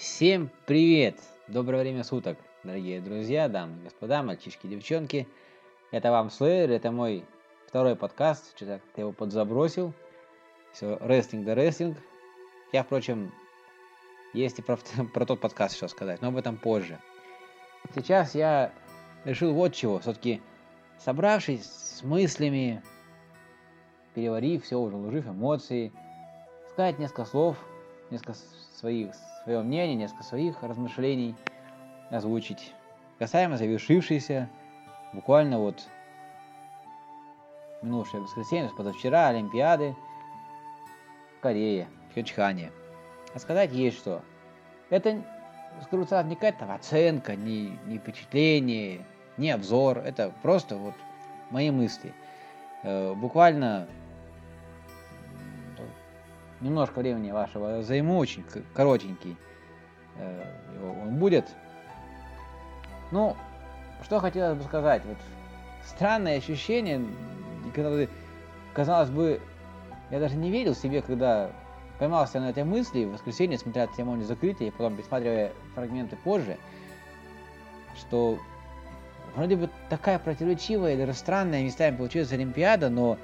Всем привет! Доброе время суток, дорогие друзья, дамы и господа, мальчишки, девчонки. Это вам Слэйр, это мой второй подкаст, что-то я его подзабросил. Все, рестлинг да рестлинг. Я, впрочем, есть и про, про тот подкаст что сказать, но об этом позже. Сейчас я решил вот чего, все-таки собравшись с мыслями, переварив все, уже уложив эмоции, сказать несколько слов, несколько своих, свое мнение, несколько своих размышлений озвучить. Касаемо завершившейся, буквально вот минувшее воскресенье, позавчера, Олимпиады в Корее, в Хёчхане. А сказать есть что. Это, сразу, не какая-то оценка, не, не впечатление, не обзор. Это просто вот мои мысли. Э, буквально немножко времени вашего займу, очень коротенький э, он будет. Ну, что хотелось бы сказать, вот странное ощущение, когда казалось бы, я даже не верил себе, когда поймался на этой мысли в воскресенье, смотря церемонию закрытия, и потом пересматривая фрагменты позже, что вроде бы такая противоречивая даже странная местами получилась Олимпиада, но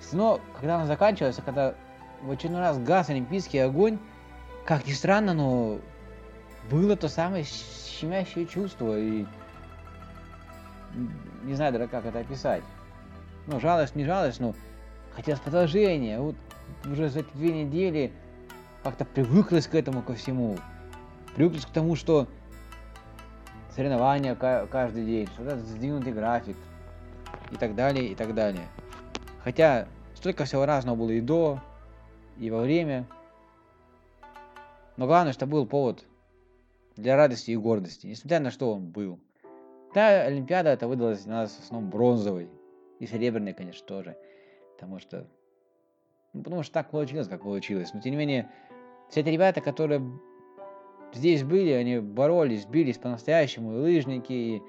все равно, когда она заканчивается, когда в очередной раз газ олимпийский огонь, как ни странно, но было то самое щемящее чувство, и не знаю даже как это описать. Ну, жалость, не жалость, но хотелось продолжения. Вот уже за эти две недели как-то привыклась к этому ко всему. Привыклась к тому, что соревнования каждый день, что-то сдвинутый график и так далее, и так далее. Хотя столько всего разного было и до, и во время. Но главное, что был повод для радости и гордости, несмотря на что он был. Та Олимпиада это выдалась для нас в основном бронзовой. И серебряной, конечно, тоже. Потому что... Ну, потому что так получилось, как получилось. Но, тем не менее, все эти ребята, которые здесь были, они боролись, бились по-настоящему. И лыжники, и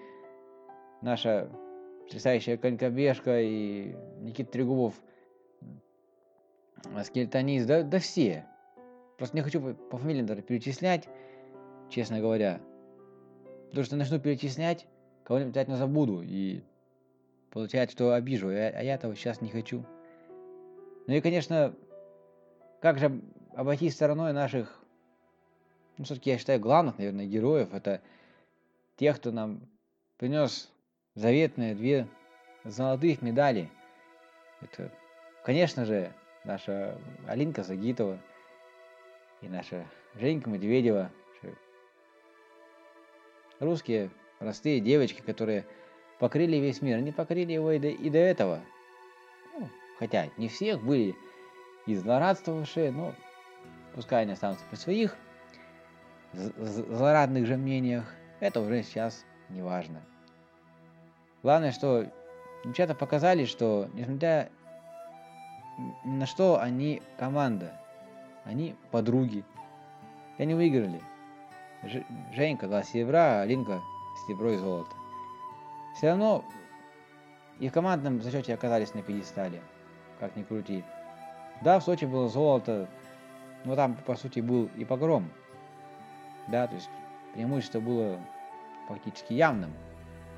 наша потрясающая конькобежка, и Никита Трегубов – скелетонист, да, да все. Просто не хочу по фамилиям даже перечислять, честно говоря. Потому что начну перечислять, кого-нибудь обязательно забуду. И получается, что обижу, а я этого сейчас не хочу. Ну и, конечно, как же обойти стороной наших, ну, все-таки я считаю, главных, наверное, героев. Это тех, кто нам принес заветные две золотых медали. Это, конечно же, наша Алинка Загитова и наша Женька Медведева. Русские простые девочки, которые покрыли весь мир. Они покрыли его и до, и до этого. Ну, хотя не всех были и злорадствовавшие, но пускай они останутся при своих злорадных же мнениях. Это уже сейчас не важно. Главное, что девчата показали, что несмотря на что они команда. Они подруги. И они выиграли. Ж, Женька два серебра, а Алинка серебро и золото. Все равно и в командном зачете оказались на пьедестале. Как ни крути. Да, в Сочи было золото, но там, по сути, был и погром. Да, то есть преимущество было фактически явным,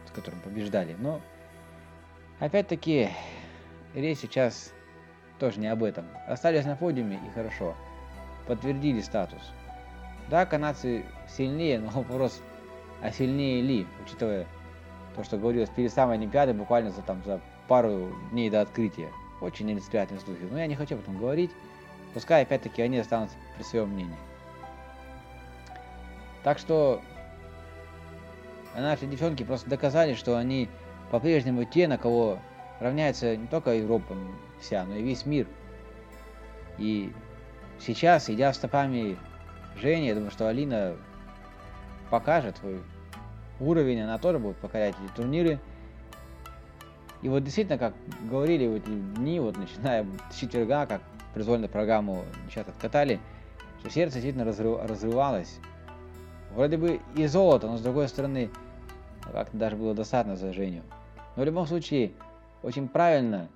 с которым побеждали. Но, опять-таки, речь сейчас тоже не об этом. Остались на подиуме и хорошо. Подтвердили статус. Да, канадцы сильнее, но вопрос, а сильнее ли, учитывая то, что говорилось перед самой Олимпиадой, буквально за, там, за пару дней до открытия. Очень нелицеприятные слухи. Но я не хочу об этом говорить. Пускай опять-таки они останутся при своем мнении. Так что наши девчонки просто доказали, что они по-прежнему те, на кого равняется не только Европа вся, но и весь мир. И сейчас, идя стопами Жени, я думаю, что Алина покажет свой уровень, она тоже будет покорять эти турниры. И вот действительно, как говорили в эти дни, вот начиная с четверга, как произвольную программу сейчас откатали, что сердце действительно разрыв, разрывалось. Вроде бы и золото, но с другой стороны, как-то даже было досадно за Женю. Но в любом случае, очень правильно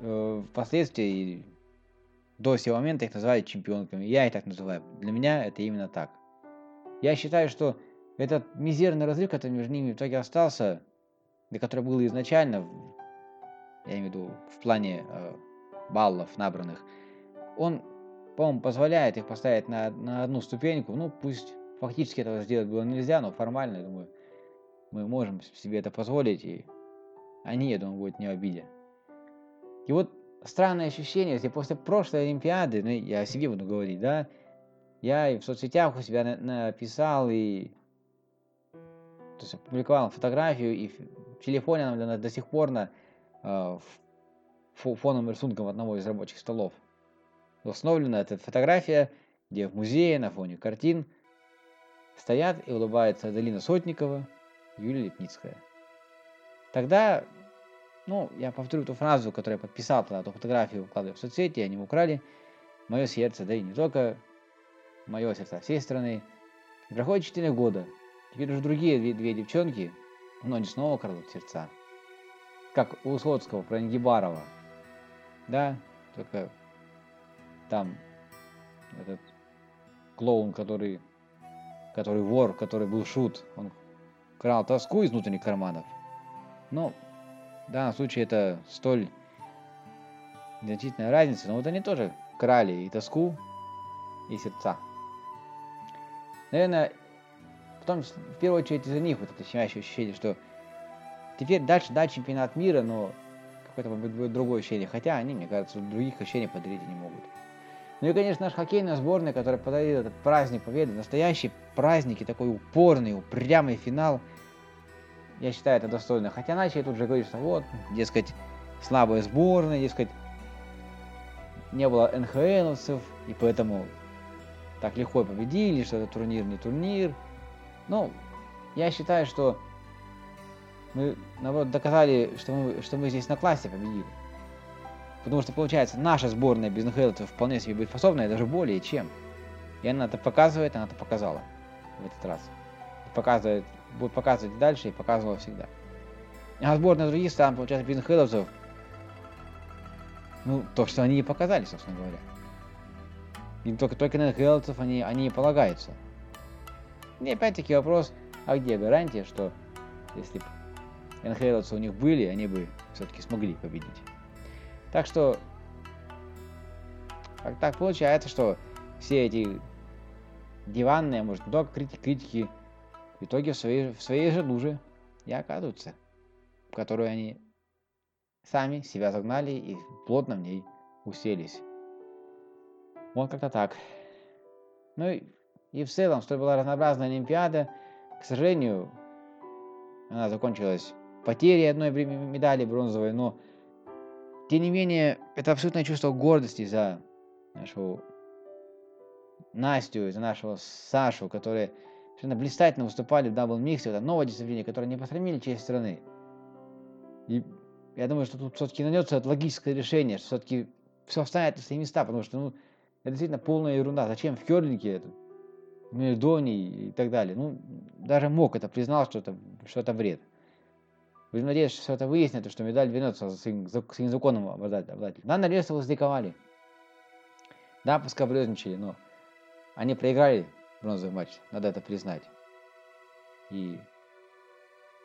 впоследствии до сего момента их называли чемпионками. Я их так называю. Для меня это именно так. Я считаю, что этот мизерный разрыв, который между ними в итоге остался, и который был изначально, я имею в виду в плане э, баллов набранных, он, по-моему, позволяет их поставить на, на одну ступеньку. Ну, пусть фактически этого сделать было нельзя, но формально, я думаю, мы можем себе это позволить, и они, я думаю, будут не в обиде. И вот странное ощущение, если после прошлой Олимпиады, ну, я о себе буду говорить, да, я и в соцсетях у себя написал и то есть опубликовал фотографию, и в телефоне она до сих пор на э, фоновым рисунком одного из рабочих столов. Установлена эта фотография, где в музее на фоне картин стоят и улыбается Аделина Сотникова, Юлия Лепницкая. Тогда, ну, я повторю ту фразу, которую я подписал тогда, эту фотографию вкладывая в соцсети, они украли мое сердце, да и не только мое сердце всей страны. И проходит 4 года. Теперь уже другие две, две девчонки, но они снова крадут сердца. Как у Условского про Ангибарова. Да, только там этот клоун, который, который вор, который был шут, он крал тоску из внутренних карманов. Но в данном случае это столь значительная разница, но вот они тоже крали и тоску, и сердца. Наверное, потом, в первую очередь из-за них вот это щемящее ощущение, что теперь дальше, да, чемпионат мира, но какое-то будет другое ощущение. Хотя они, мне кажется, других ощущений подарить не могут. Ну и, конечно, наша хоккейная сборная, которая подарила этот праздник победы, настоящий праздник и такой упорный, упрямый финал, я считаю, это достойно. Хотя начали тут же говорить, что вот, дескать, слабая сборная, дескать, не было НХЛовцев, и поэтому так легко победили, что это турнир не турнир. Ну, я считаю, что мы, наоборот, доказали, что мы, что мы здесь на классе победили. Потому что, получается, наша сборная без НХЛ вполне себе будет способна, и даже более чем. И она это показывает, она это показала в этот раз. Показывает, будет показывать дальше и показывала всегда. А сборная других стран, получается, без НХЛовцев, ну, то, что они и показали, собственно говоря. И только, только на НХЛовцев они, они и полагаются. И опять-таки вопрос, а где гарантия, что если бы НХЛовцы у них были, они бы все-таки смогли победить. Так что так, так получается, что все эти диванные, может, не только критики, критики в итоге в своей, в своей же луже и оказываются, в которую они сами себя загнали и плотно в ней уселись. Вот как-то так. Ну и, и в целом, что была разнообразная Олимпиада, к сожалению, она закончилась потерей одной медали бронзовой, но тем не менее, это абсолютное чувство гордости за нашу Настю, за нашего Сашу, которые совершенно блистательно выступали в double mix е, это новая дисциплина, которая не посрамили честь страны. И я думаю, что тут все-таки найдется логическое решение, что все-таки все встанет на свои места, потому что, ну, это действительно полная ерунда. Зачем в керлинге это? Мельдоний и так далее. Ну, даже МОК это признал, что это, что это вред. Будем надеяться, что все это выяснит, что медаль вернется своим, своим законным обладателем. Да, на Рельсов возликовали. Да, поскобрезничали, но они проиграли бронзовый матч, надо это признать. И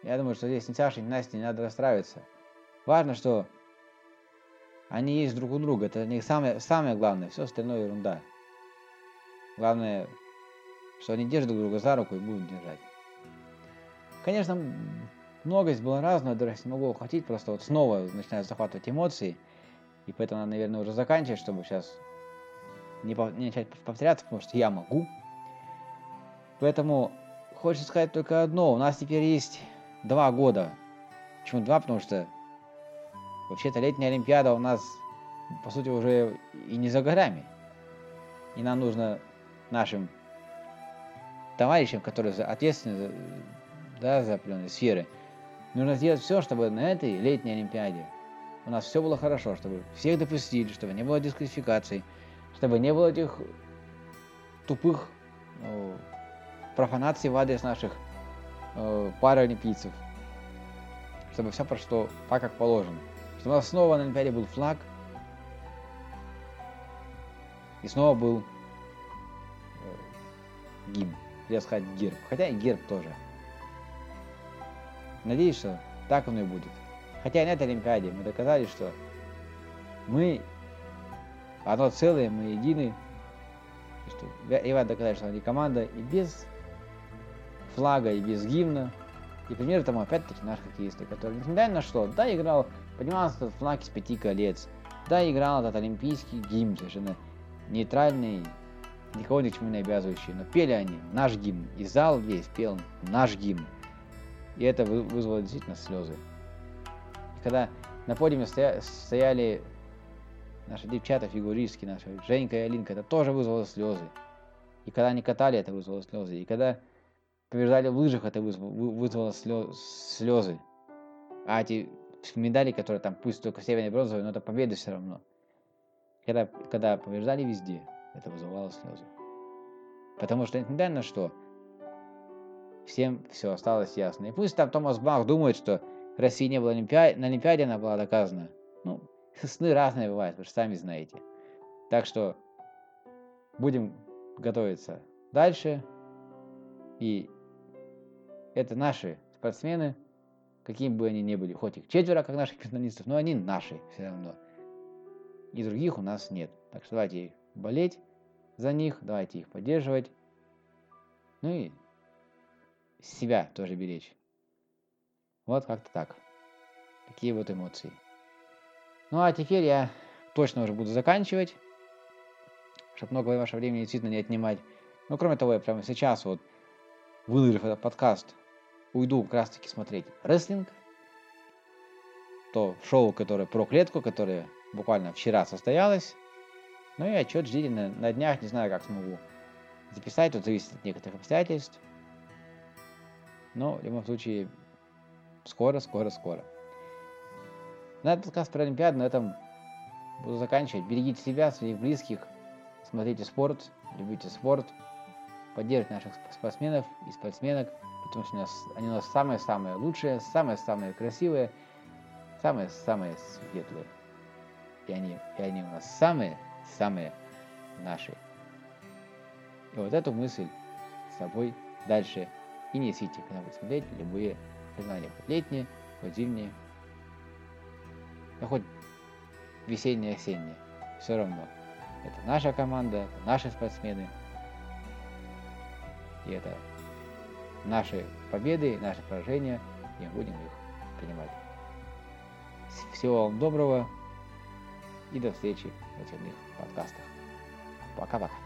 я думаю, что здесь ни Саше, ни Насте не надо расстраиваться. Важно, что они есть друг у друга, это не самое, самое главное, все остальное ерунда. Главное, что они держат друг друга за руку и будут держать. Конечно, много здесь было разного, даже не могу охватить, просто вот снова начинают захватывать эмоции, и поэтому надо, наверное, уже заканчивать, чтобы сейчас не, не начать повторяться, потому что я могу. Поэтому хочется сказать только одно, у нас теперь есть два года. Почему два? Потому что вообще-то летняя Олимпиада у нас, по сути, уже и не за горами. И нам нужно нашим товарищам, которые ответственны за, да, за определенные сферы, Нужно сделать все, чтобы на этой летней Олимпиаде у нас все было хорошо, чтобы всех допустили, чтобы не было дисквалификаций, чтобы не было этих тупых ну, профанаций в адрес наших э, паралимпийцев. Чтобы все прошло так, как положено. Чтобы у нас снова на Олимпиаде был флаг. И снова был э, гимн. Я сказать герб. Хотя и герб тоже. Надеюсь, что так оно и будет. Хотя и на этой Олимпиаде мы доказали, что мы одно целое, мы едины. И что Иван доказали, что они команда и без флага, и без гимна. И пример тому опять-таки наш хоккеисты, который, несмотря на что, да, играл, поднимался этот флаг из пяти колец, да, играл этот олимпийский гимн, совершенно нейтральный, никого ни к чему не обязывающий, но пели они наш гимн, и зал весь пел наш гимн. И это вызвало действительно слезы. И когда на подиуме стоя, стояли наши девчата фигуристки, наши Женька и Алинка, это тоже вызвало слезы. И когда они катали, это вызвало слезы. И когда побеждали в лыжах, это вызвало, слезы. А эти медали, которые там, пусть только северные бронзовые, но это победы все равно. Когда, когда побеждали везде, это вызывало слезы. Потому что, несмотря на что, всем все осталось ясно. И пусть там Томас Бах думает, что России не было Олимпиаде, на Олимпиаде она была доказана. Ну, сны разные бывают, вы же сами знаете. Так что будем готовиться дальше. И это наши спортсмены, какими бы они ни были, хоть их четверо, как наших финалистов, но они наши все равно. И других у нас нет. Так что давайте болеть за них, давайте их поддерживать. Ну и себя тоже беречь. Вот как-то так. Такие вот эмоции. Ну а теперь я точно уже буду заканчивать, чтобы много вашего времени действительно не отнимать. Ну, кроме того, я прямо сейчас вот, выложив этот подкаст, уйду как раз таки смотреть рестлинг. То шоу, которое про клетку, которое буквально вчера состоялось. Ну и отчет ждите на, на днях, не знаю, как смогу записать, тут зависит от некоторых обстоятельств. Но в любом случае, скоро, скоро, скоро. На этот подкаст про Олимпиаду на этом буду заканчивать. Берегите себя, своих близких, смотрите спорт, любите спорт, поддерживайте наших спортсменов и спортсменок, потому что у нас, они у нас самые-самые лучшие, самые-самые красивые, самые-самые светлые. И они, и они у нас самые-самые наши. И вот эту мысль с собой дальше и несите, когда вы смотреть любые соревнования, хоть летние, хоть зимние, да хоть весенние, осенние, все равно. Это наша команда, это наши спортсмены, и это наши победы, наши поражения, и будем их принимать. Всего вам доброго и до встречи в очередных подкастах. Пока-пока.